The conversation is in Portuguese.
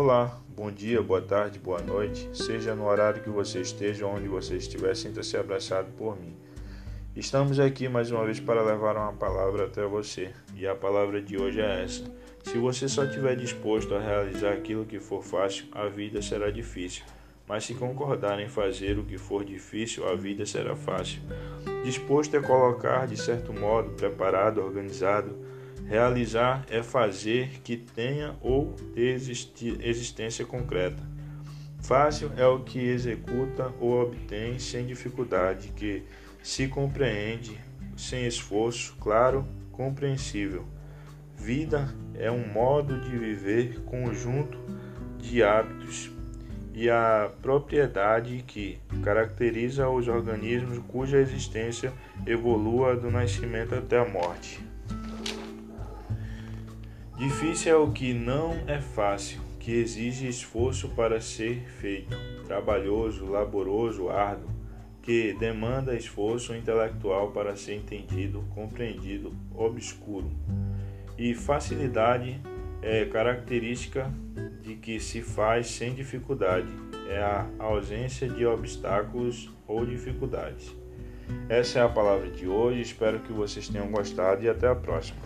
Olá, bom dia, boa tarde, boa noite, seja no horário que você esteja, onde você estiver, sinta-se abraçado por mim. Estamos aqui mais uma vez para levar uma palavra até você, e a palavra de hoje é essa. Se você só estiver disposto a realizar aquilo que for fácil, a vida será difícil. Mas se concordar em fazer o que for difícil, a vida será fácil. Disposto a colocar de certo modo, preparado, organizado, Realizar é fazer que tenha ou existência concreta. Fácil é o que executa ou obtém sem dificuldade, que se compreende sem esforço, claro, compreensível. Vida é um modo de viver conjunto de hábitos e a propriedade que caracteriza os organismos cuja existência evolua do nascimento até a morte. Difícil é o que não é fácil, que exige esforço para ser feito, trabalhoso, laboroso, árduo, que demanda esforço intelectual para ser entendido, compreendido, obscuro. E facilidade é característica de que se faz sem dificuldade, é a ausência de obstáculos ou dificuldades. Essa é a palavra de hoje, espero que vocês tenham gostado e até a próxima.